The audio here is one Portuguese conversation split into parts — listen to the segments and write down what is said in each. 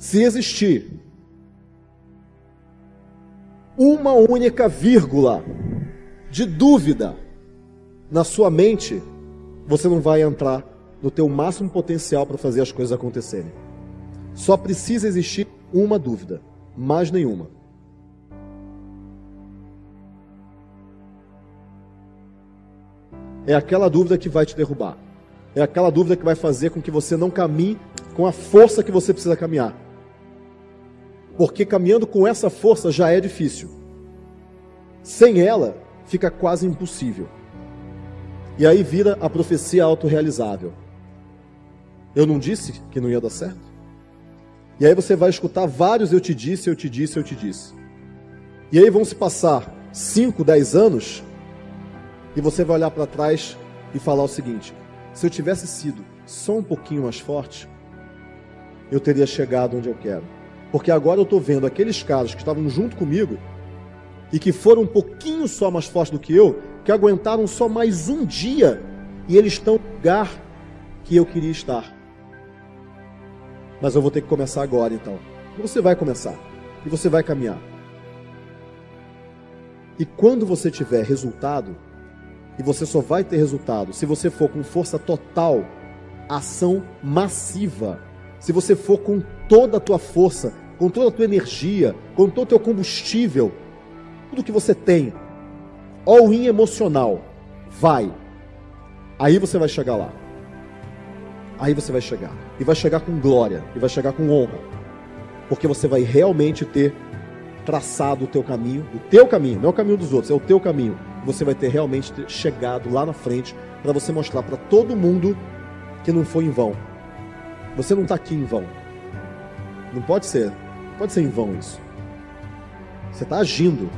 Se existir uma única vírgula de dúvida na sua mente, você não vai entrar no teu máximo potencial para fazer as coisas acontecerem. Só precisa existir uma dúvida, mais nenhuma. É aquela dúvida que vai te derrubar. É aquela dúvida que vai fazer com que você não caminhe com a força que você precisa caminhar. Porque caminhando com essa força já é difícil. Sem ela, fica quase impossível. E aí vira a profecia autorrealizável. Eu não disse que não ia dar certo? E aí você vai escutar vários eu te disse, eu te disse, eu te disse. E aí vão se passar 5, 10 anos e você vai olhar para trás e falar o seguinte: se eu tivesse sido só um pouquinho mais forte, eu teria chegado onde eu quero. Porque agora eu estou vendo aqueles caras que estavam junto comigo e que foram um pouquinho só mais fortes do que eu, que aguentaram só mais um dia e eles estão no lugar que eu queria estar. Mas eu vou ter que começar agora então. Você vai começar. E você vai caminhar. E quando você tiver resultado, e você só vai ter resultado se você for com força total, ação massiva. Se você for com toda a tua força, com toda a tua energia, com todo o teu combustível, tudo que você tem, all-in emocional, vai. Aí você vai chegar lá. Aí você vai chegar. E vai chegar com glória, e vai chegar com honra. Porque você vai realmente ter traçado o teu caminho, o teu caminho, não é o caminho dos outros, é o teu caminho. Você vai ter realmente chegado lá na frente para você mostrar para todo mundo que não foi em vão. Você não está aqui em vão. Não pode ser. Não pode ser em vão isso. Você está agindo.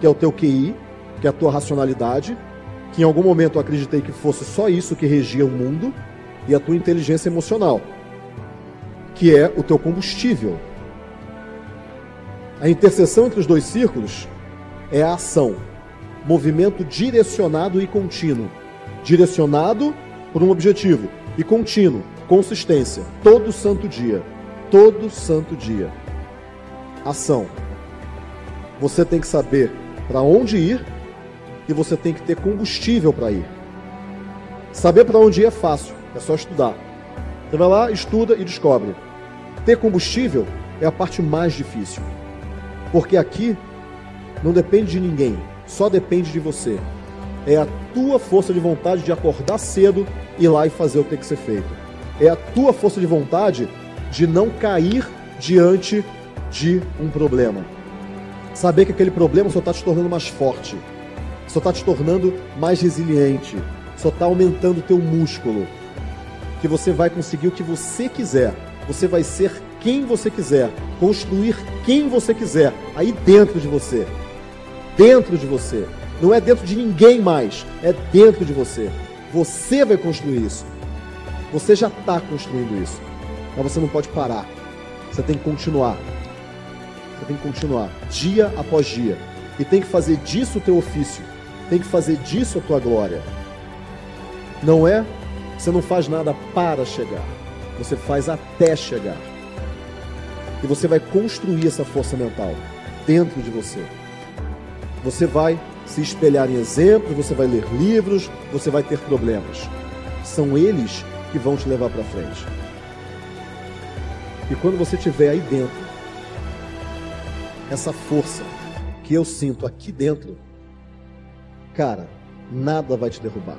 Que é o teu QI, que é a tua racionalidade, que em algum momento eu acreditei que fosse só isso que regia o mundo, e a tua inteligência emocional, que é o teu combustível. A interseção entre os dois círculos é a ação, movimento direcionado e contínuo. Direcionado por um objetivo e contínuo, consistência, todo santo dia. Todo santo dia. Ação. Você tem que saber para onde ir e você tem que ter combustível para ir. Saber para onde ir é fácil, é só estudar. Você vai lá, estuda e descobre. Ter combustível é a parte mais difícil. Porque aqui não depende de ninguém, só depende de você. É a tua força de vontade de acordar cedo, ir lá e fazer o que tem que ser feito. É a tua força de vontade de não cair diante de um problema. Saber que aquele problema só está te tornando mais forte, só está te tornando mais resiliente, só está aumentando o teu músculo. Que você vai conseguir o que você quiser. Você vai ser quem você quiser, construir quem você quiser, aí dentro de você. Dentro de você. Não é dentro de ninguém mais, é dentro de você. Você vai construir isso. Você já está construindo isso. Mas você não pode parar. Você tem que continuar. Você tem que continuar, dia após dia. E tem que fazer disso o teu ofício. Tem que fazer disso a tua glória. Não é? Você não faz nada para chegar. Você faz até chegar. E você vai construir essa força mental dentro de você. Você vai se espelhar em exemplos, você vai ler livros, você vai ter problemas. São eles que vão te levar para frente. E quando você estiver aí dentro, essa força que eu sinto aqui dentro, cara, nada vai te derrubar.